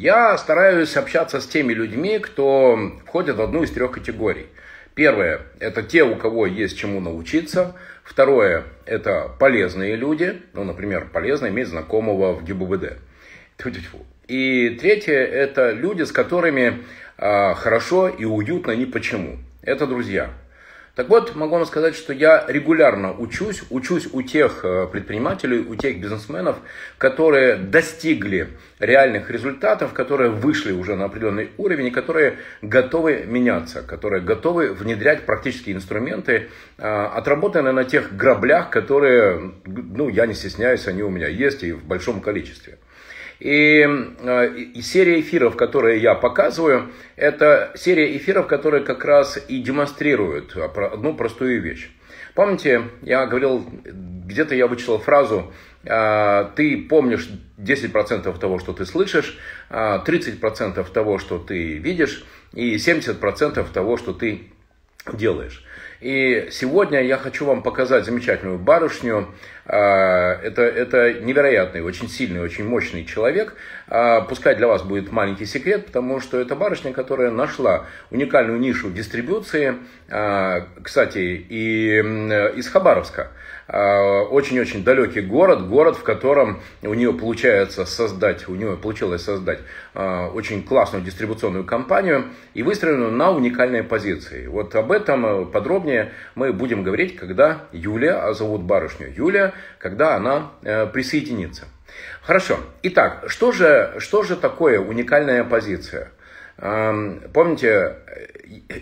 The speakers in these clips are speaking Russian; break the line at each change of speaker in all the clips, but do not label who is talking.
Я стараюсь общаться с теми людьми, кто входит в одну из трех категорий. Первое – это те, у кого есть чему научиться. Второе – это полезные люди. Ну, например, полезно иметь знакомого в ГИБДД. И третье – это люди, с которыми э, хорошо и уютно ни почему. Это друзья. Так вот, могу вам сказать, что я регулярно учусь, учусь у тех э, предпринимателей, у тех бизнесменов, которые достигли реальных результатов, которые вышли уже на определенный уровень и которые готовы меняться, которые готовы внедрять практические инструменты, э, отработанные на тех граблях, которые, ну, я не стесняюсь, они у меня есть и в большом количестве. И, э, и серия эфиров, которые я показываю, это серия эфиров, которые как раз и демонстрируют одну простую вещь. Помните, я говорил, где-то я вычитал фразу, э, ты помнишь 10% того, что ты слышишь, 30% э, того, что ты видишь, и 70% того, что ты делаешь. И сегодня я хочу вам показать замечательную барышню. А, это, это невероятный, очень сильный, очень мощный человек. А, пускай для вас будет маленький секрет, потому что это барышня, которая нашла уникальную нишу дистрибуции, а, кстати, и из Хабаровска. Очень-очень далекий город, город, в котором у нее получается создать, у нее получилось создать очень классную дистрибуционную компанию и выстроенную на уникальной позиции. Вот об этом э, подробнее мы будем говорить, когда Юлия, а зовут барышню Юлия, когда она э, присоединится. Хорошо. Итак, что же, что же такое уникальная позиция? Помните,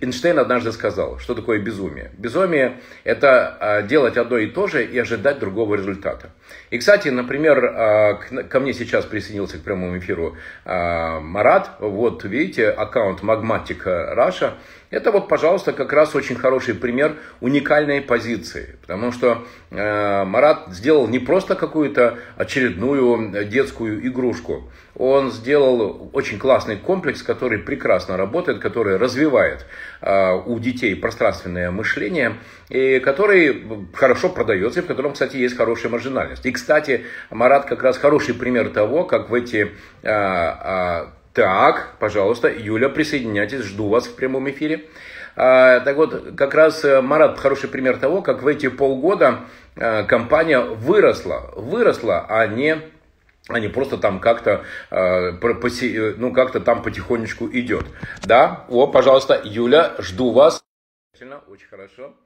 Эйнштейн однажды сказал, что такое безумие. Безумие – это а, делать одно и то же и ожидать другого результата. И, кстати, например, ко мне сейчас присоединился к прямому эфиру Марат. Вот, видите, аккаунт Magmatic Russia. Это вот, пожалуйста, как раз очень хороший пример уникальной позиции. Потому что Марат сделал не просто какую-то очередную детскую игрушку. Он сделал очень классный комплекс, который прекрасно работает, который развивает э, у детей пространственное мышление, и который хорошо продается, и в котором, кстати, есть хорошая маржинальность. И, кстати, Марат как раз хороший пример того, как в эти... Э, э, так, пожалуйста, Юля, присоединяйтесь, жду вас в прямом эфире. А, так вот, как раз Марат хороший пример того, как в эти полгода а, компания выросла, выросла, а не а просто там как-то, э, ну, как-то там потихонечку идет. Да, о, пожалуйста, Юля, жду вас. Очень хорошо.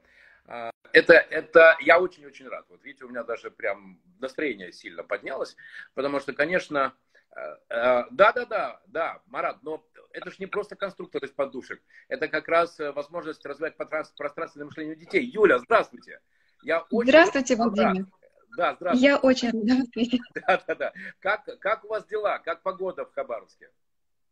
А, это, это я очень-очень рад. Вот видите, у меня даже прям настроение сильно поднялось, потому что, конечно, да-да-да, э, да, Марат, но это же не просто конструктор из подушек, это как раз э, возможность развивать пространственное мышление у детей. Юля, здравствуйте.
Я очень здравствуйте, Владимир. Да, здравствуйте. Я очень рада.
Да, да, да. Как, как у вас дела? Как погода в Хабаровске?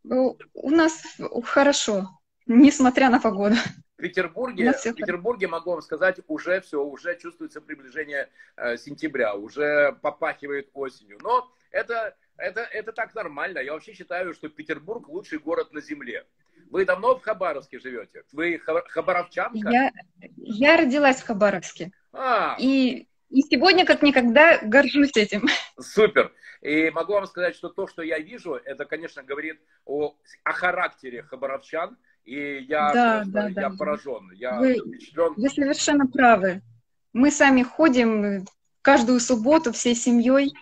Ну, у нас хорошо, несмотря на погоду.
В Петербурге, в Петербурге, могу вам сказать, уже все, уже чувствуется приближение э, сентября, уже попахивает осенью. Но это, это, это так нормально. Я вообще считаю, что Петербург лучший город на земле. Вы давно в Хабаровске живете? Вы хабаровчанка?
Я, я родилась в Хабаровске. А. И и сегодня как никогда горжусь этим.
Супер. И могу вам сказать, что то, что я вижу, это, конечно, говорит о, о характере хабаровчан. И я, да, да, я да. поражен. Я
вы, впечатлен. Вы совершенно правы. Мы сами ходим каждую субботу всей семьей.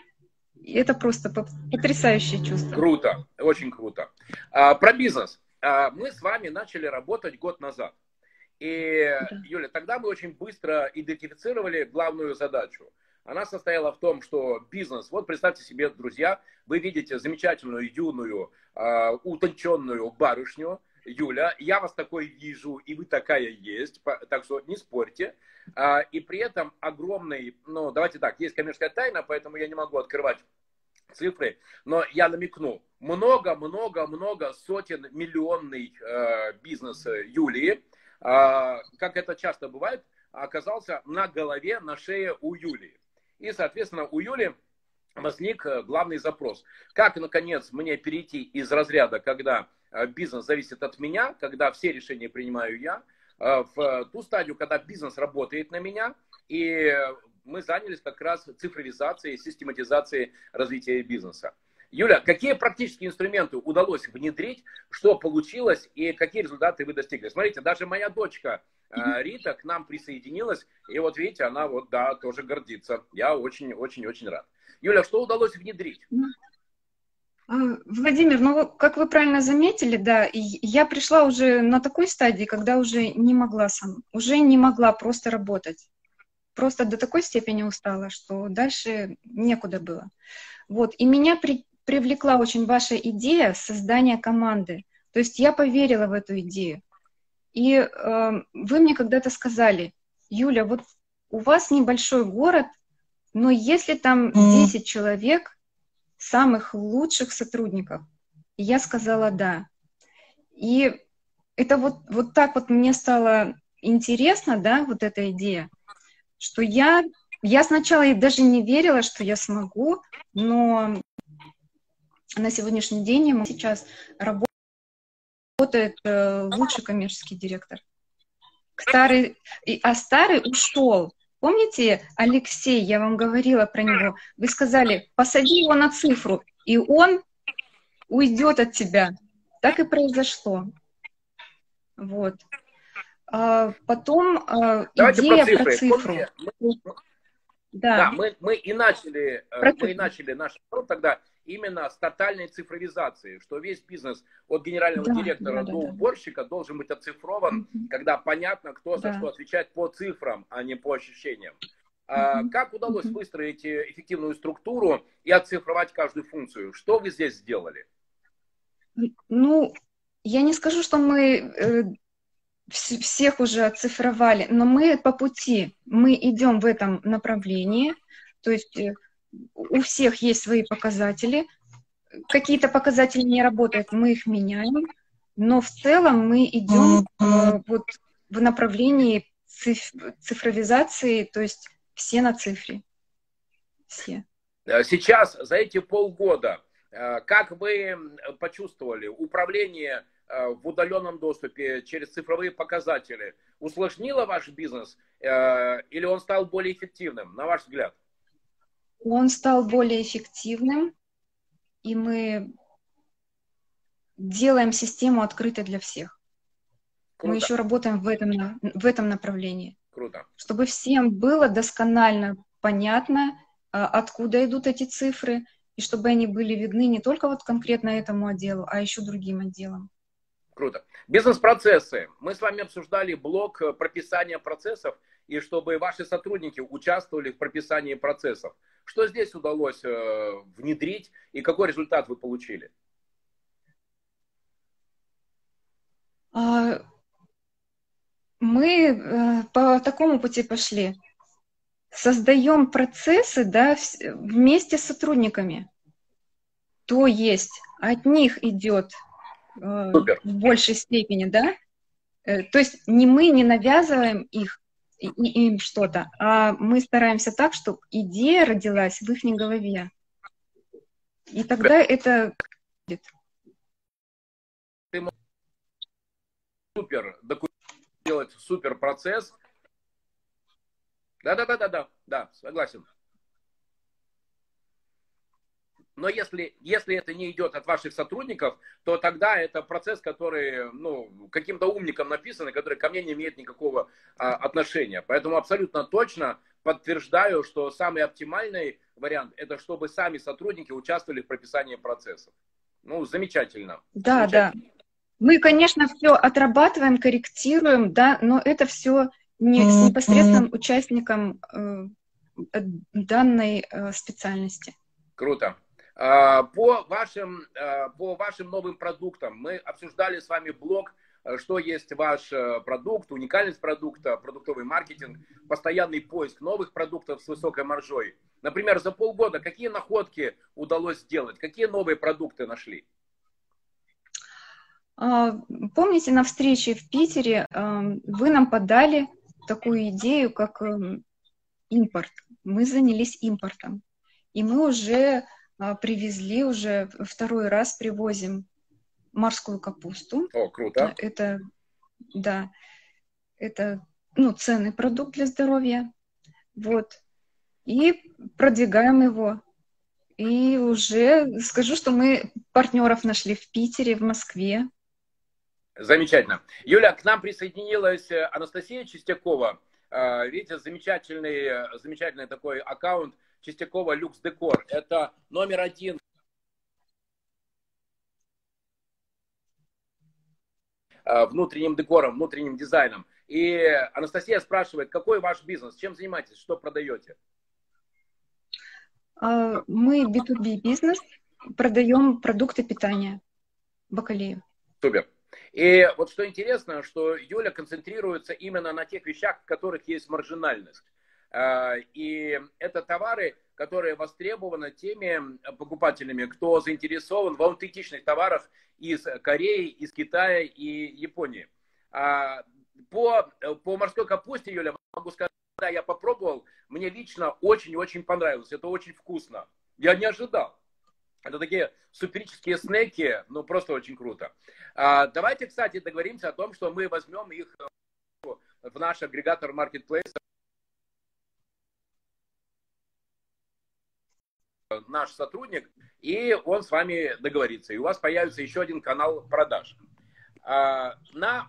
И это просто потрясающее чувство.
Круто, очень круто. А, про бизнес. А, мы с вами начали работать год назад. И, да. Юля, тогда мы очень быстро идентифицировали главную задачу. Она состояла в том, что бизнес, вот представьте себе, друзья, вы видите замечательную, юную, э, утонченную барышню, Юля, я вас такой вижу, и вы такая есть, так что не спорьте. А, и при этом огромный, ну, давайте так, есть коммерческая тайна, поэтому я не могу открывать цифры, но я намекну, много-много-много сотен миллионный э, бизнес Юлии, а, как это часто бывает, оказался на голове, на шее у Юлии. И, соответственно, у Юли возник э, главный запрос. Как, наконец, мне перейти из разряда, когда э, бизнес зависит от меня, когда все решения принимаю я, э, в ту стадию, когда бизнес работает на меня, и мы занялись как раз цифровизацией, систематизацией развития бизнеса. Юля, какие практические инструменты удалось внедрить, что получилось и какие результаты вы достигли? Смотрите, даже моя дочка э, Рита к нам присоединилась, и вот видите, она вот, да, тоже гордится. Я очень-очень-очень рад. Юля, что удалось внедрить?
Владимир, ну, как вы правильно заметили, да, я пришла уже на такой стадии, когда уже не могла сам, уже не могла просто работать. Просто до такой степени устала, что дальше некуда было. Вот, и меня при, привлекла очень ваша идея создания команды. То есть я поверила в эту идею. И э, вы мне когда-то сказали, Юля, вот у вас небольшой город, но если там 10 человек, самых лучших сотрудников, и я сказала да. И это вот, вот так вот мне стало интересно, да, вот эта идея, что я, я сначала даже не верила, что я смогу, но на сегодняшний день сейчас работает э, лучший коммерческий директор. Старый, а старый ушел. Помните, Алексей, я вам говорила про него, вы сказали, посади его на цифру, и он уйдет от тебя. Так и произошло. Вот. А потом а, идея про, про цифру.
Помните, да. да, мы, мы и начали, э, про мы и начали наш тогда именно с тотальной цифровизацией, что весь бизнес от генерального да, директора да, до да, уборщика да. должен быть оцифрован, угу. когда понятно, кто да. за что отвечает по цифрам, а не по ощущениям. Угу. Как удалось угу. выстроить э, эффективную структуру и оцифровать каждую функцию? Что вы здесь сделали?
Ну, я не скажу, что мы э, всех уже оцифровали, но мы по пути, мы идем в этом направлении, то есть э, у всех есть свои показатели. Какие-то показатели не работают, мы их меняем, но в целом мы идем э, вот в направлении циф цифровизации, то есть все на цифре. Все.
Э, сейчас, за эти полгода, э, как вы почувствовали управление в удаленном доступе через цифровые показатели усложнило ваш бизнес или он стал более эффективным, на ваш взгляд?
Он стал более эффективным, и мы делаем систему открытой для всех. Круто. Мы еще работаем в этом, в этом направлении.
Круто.
Чтобы всем было досконально понятно, а, откуда идут эти цифры, и чтобы они были видны не только вот конкретно этому отделу, а еще другим отделам.
Круто. Бизнес-процессы. Мы с вами обсуждали блок э, прописания процессов, и чтобы ваши сотрудники участвовали в прописании процессов. Что здесь удалось э, внедрить и какой результат вы получили?
А, мы э, по такому пути пошли. Создаем процессы да, вместе с сотрудниками. То есть от них идет э, Супер. в большей степени, да? То есть не мы не навязываем их, им что-то, а мы стараемся так, чтобы идея родилась в их голове. И тогда это будет.
Ты супер делать супер процесс. Да, да, да, да, да, да, согласен. Но если, если это не идет от ваших сотрудников, то тогда это процесс, который ну, каким-то умником написан, который ко мне не имеет никакого а, отношения. Поэтому абсолютно точно подтверждаю, что самый оптимальный вариант это чтобы сами сотрудники участвовали в прописании процессов. Ну, замечательно.
Да,
замечательно.
да. Мы, конечно, все отрабатываем, корректируем, да, но это все не с непосредственным участником э, данной э, специальности.
Круто. А, по вашим, а, по вашим новым продуктам мы обсуждали с вами блог, э, что есть ваш э, продукт, уникальность продукта, продуктовый маркетинг, постоянный поиск новых продуктов с высокой маржой. Например, за полгода какие находки удалось сделать, какие новые продукты нашли?
А, помните, на встрече в Питере вы нам подали такую идею, как эм, импорт. Мы занялись импортом. И мы уже привезли уже второй раз привозим морскую капусту.
О, круто.
Это, да, это, ну, ценный продукт для здоровья. Вот. И продвигаем его. И уже скажу, что мы партнеров нашли в Питере, в Москве.
Замечательно. Юля, к нам присоединилась э, Анастасия Чистякова. Э, видите, замечательный, э, замечательный такой аккаунт Чистякова Люкс Декор. Это номер один внутренним декором, внутренним дизайном. И Анастасия спрашивает, какой ваш бизнес, чем занимаетесь, что продаете?
А, мы B2B бизнес, продаем продукты питания, бакалею.
Супер. И вот что интересно, что Юля концентрируется именно на тех вещах, в которых есть маржинальность. А, и это товары, которые востребованы теми покупателями, кто заинтересован в аутентичных товарах из Кореи, из Китая и Японии. А, по, по морской капусте, Юля, могу сказать, да, я попробовал, мне лично очень-очень понравилось. Это очень вкусно. Я не ожидал. Это такие суперические снеки, ну просто очень круто. А, давайте, кстати, договоримся о том, что мы возьмем их э, в наш агрегатор Marketplace. Наш сотрудник, и он с вами договорится. И у вас появится еще один канал продаж. А, на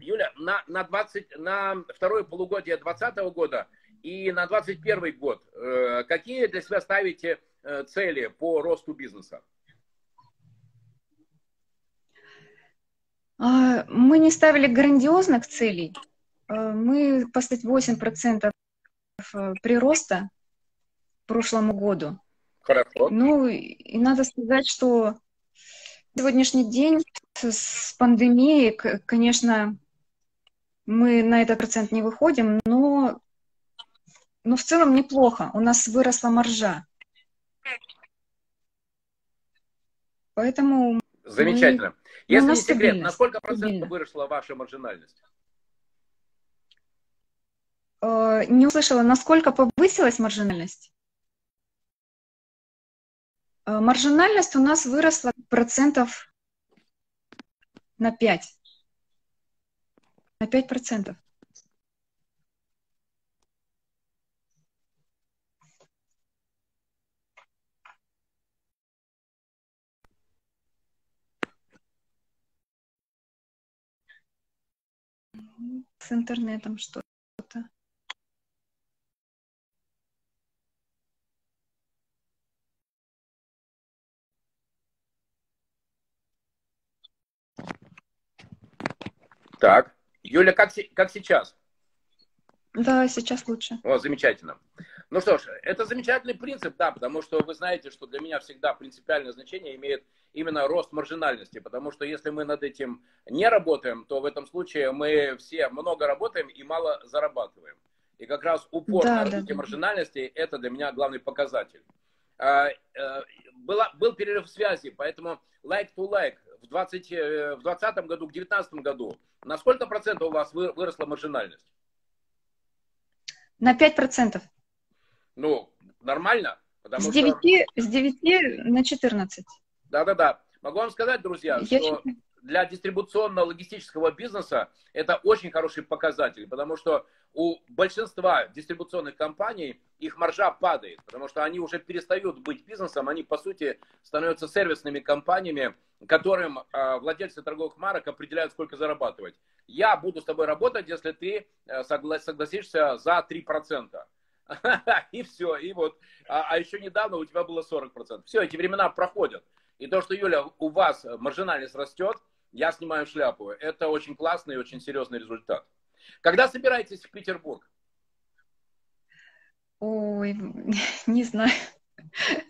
Юля, на, на, 20, на второе полугодие 2020 года и на 2021 год э, какие для себя ставите э, цели по росту бизнеса?
А, мы не ставили грандиозных целей. Э, мы поставить 8% прироста прошлому году.
Хорошо.
Ну, и надо сказать, что сегодняшний день с пандемией, конечно, мы на этот процент не выходим, но, но в целом неплохо. У нас выросла маржа. Поэтому...
Замечательно. Мы, Если не секрет, на сколько процентов выросла ваша маржинальность?
Э, не услышала, насколько повысилась маржинальность? Э, маржинальность у нас выросла процентов на 5 на 5%. С интернетом что-то.
Так. Юля, как, как сейчас?
Да, сейчас лучше.
О, замечательно. Ну что ж, это замечательный принцип, да, потому что вы знаете, что для меня всегда принципиальное значение имеет именно рост маржинальности, потому что если мы над этим не работаем, то в этом случае мы все много работаем и мало зарабатываем. И как раз упор да, на развитие да, маржинальности – это для меня главный показатель. А, э, была, был перерыв связи, поэтому like to like в 2020 э, в 20 году, в 2019 году на сколько процентов у вас выросла маржинальность?
На 5 процентов.
Ну, нормально.
Потому с, 9, что... с 9 на 14.
Да-да-да. Могу вам сказать, друзья, Я что считаю... для дистрибуционно-логистического бизнеса это очень хороший показатель, потому что у большинства дистрибуционных компаний их маржа падает, потому что они уже перестают быть бизнесом, они по сути становятся сервисными компаниями, которым э, владельцы торговых марок определяют, сколько зарабатывать. Я буду с тобой работать, если ты э, согла- согласишься за 3%. И все, и вот. А, а еще недавно у тебя было 40%. Все, эти времена проходят. И то, что, Юля, у вас маржинальность растет, я снимаю шляпу. Это очень классный и очень серьезный результат. Когда собираетесь в Петербург?
Ой, не знаю.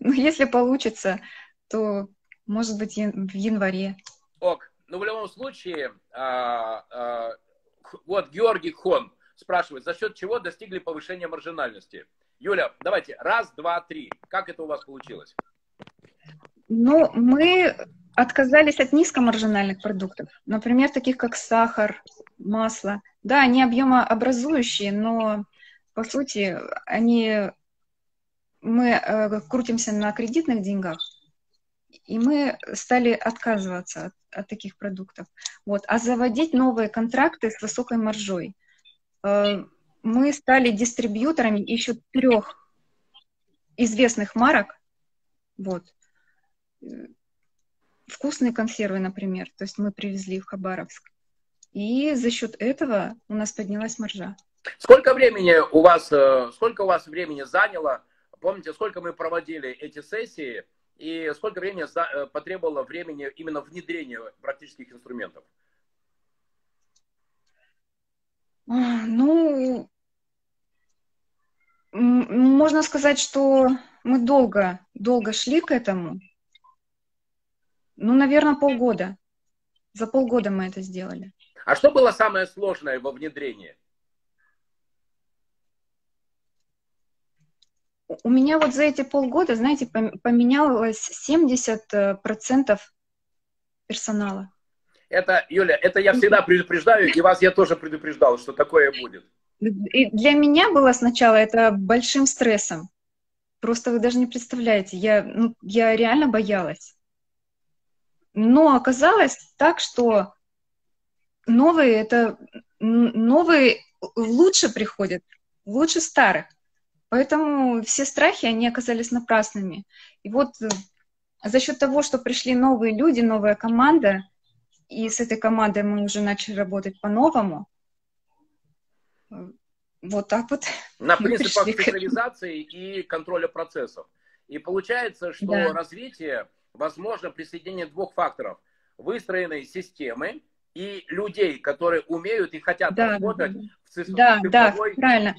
Ну, если получится, то, может быть, в январе.
Ок. Ну, в любом случае, а, а, вот Георгий Хон спрашивает, за счет чего достигли повышения маржинальности? Юля, давайте, раз, два, три. Как это у вас получилось?
Ну, мы отказались от низкомаржинальных продуктов, например, таких как сахар, масло. Да, они объемообразующие, но по сути они мы э, крутимся на кредитных деньгах, и мы стали отказываться от, от таких продуктов. Вот. А заводить новые контракты с высокой маржой. Э, мы стали дистрибьюторами еще трех известных марок. Вот. Вкусные консервы, например. То есть мы привезли в Хабаровск. И за счет этого у нас поднялась маржа.
Сколько времени у вас, э, сколько у вас времени заняло? Помните, сколько мы проводили эти сессии и сколько времени э, потребовало времени именно внедрения практических инструментов?
А, ну, можно сказать, что мы долго, долго шли к этому. Ну, наверное, полгода. За полгода мы это сделали.
А что было самое сложное во внедрении?
У меня вот за эти полгода, знаете, поменялось 70% персонала.
Это, Юля, это я всегда предупреждаю, и вас я тоже предупреждал, что такое будет.
И для меня было сначала это большим стрессом. Просто вы даже не представляете, я, ну, я реально боялась. Но оказалось так, что новые это новые лучше приходят, лучше старых. Поэтому все страхи, они оказались напрасными. И вот э, за счет того, что пришли новые люди, новая команда, и с этой командой мы уже начали работать по-новому, э, вот так вот.
На принципах специализации и контроля процессов. И получается, что да. развитие возможно при соединении двух факторов. Выстроенной системы и людей, которые умеют и хотят да, работать да,
в цифровой... Да, да, правильно.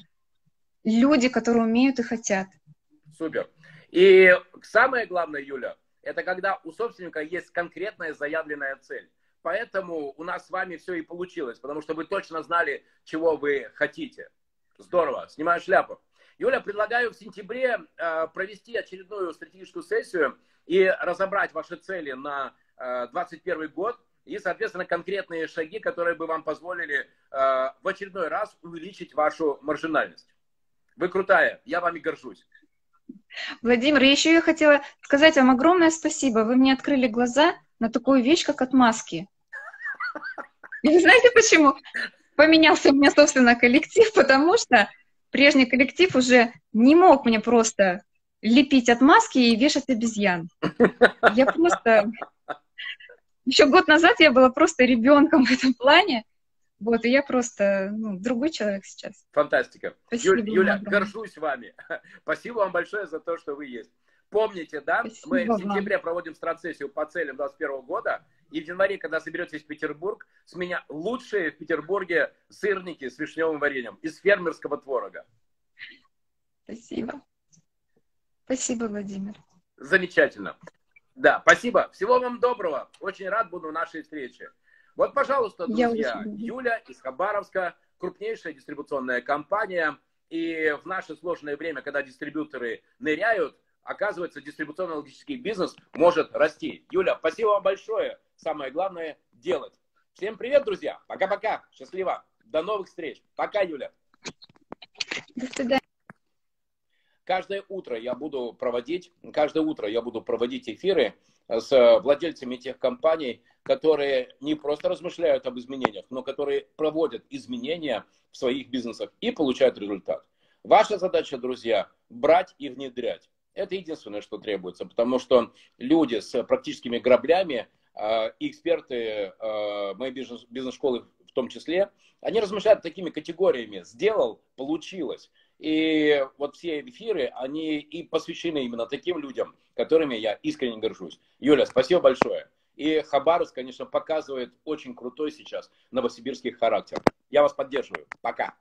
Люди, которые умеют и хотят.
Супер. И самое главное, Юля, это когда у собственника есть конкретная заявленная цель. Поэтому у нас с вами все и получилось, потому что вы точно знали, чего вы хотите. Здорово, снимаю шляпу. Юля, предлагаю в сентябре э, провести очередную стратегическую сессию и разобрать ваши цели на 2021 э, год и, соответственно, конкретные шаги, которые бы вам позволили э, в очередной раз увеличить вашу маржинальность. Вы крутая, я вами горжусь.
Владимир, еще я хотела сказать вам огромное спасибо. Вы мне открыли глаза на такую вещь, как отмазки. И знаете почему? Поменялся у меня, собственно, коллектив, потому что прежний коллектив уже не мог мне просто лепить отмазки и вешать обезьян. Я просто... Еще год назад я была просто ребенком в этом плане. Вот, и я просто ну, другой человек сейчас.
Фантастика. Спасибо Юля, Юля горжусь вами. Спасибо вам большое за то, что вы есть. Помните, да, Спасибо мы в сентябре вам. проводим страцессию по целям 2021 года, и в январе, когда соберетесь в Петербург, с меня лучшие в Петербурге сырники с вишневым вареньем из фермерского творога.
Спасибо. Спасибо, Владимир.
Замечательно. Да, спасибо. Всего вам доброго. Очень рад буду нашей встрече. Вот, пожалуйста, друзья, Юля из Хабаровска, крупнейшая дистрибуционная компания. И в наше сложное время, когда дистрибьюторы ныряют, оказывается, дистрибуционно-логический бизнес может расти. Юля, спасибо вам большое. Самое главное – делать. Всем привет, друзья. Пока-пока. Счастливо. До новых встреч. Пока, Юля.
До свидания.
Каждое утро я буду проводить, каждое утро я буду проводить эфиры с владельцами тех компаний, которые не просто размышляют об изменениях, но которые проводят изменения в своих бизнесах и получают результат. Ваша задача, друзья, брать и внедрять. Это единственное, что требуется, потому что люди с практическими граблями, а, эксперты а, моей бизнес-школы в том числе, они размышляют такими категориями. Сделал, получилось. И вот все эфиры, они и посвящены именно таким людям, которыми я искренне горжусь. Юля, спасибо большое. И Хабаровск, конечно, показывает очень крутой сейчас новосибирский характер. Я вас поддерживаю. Пока.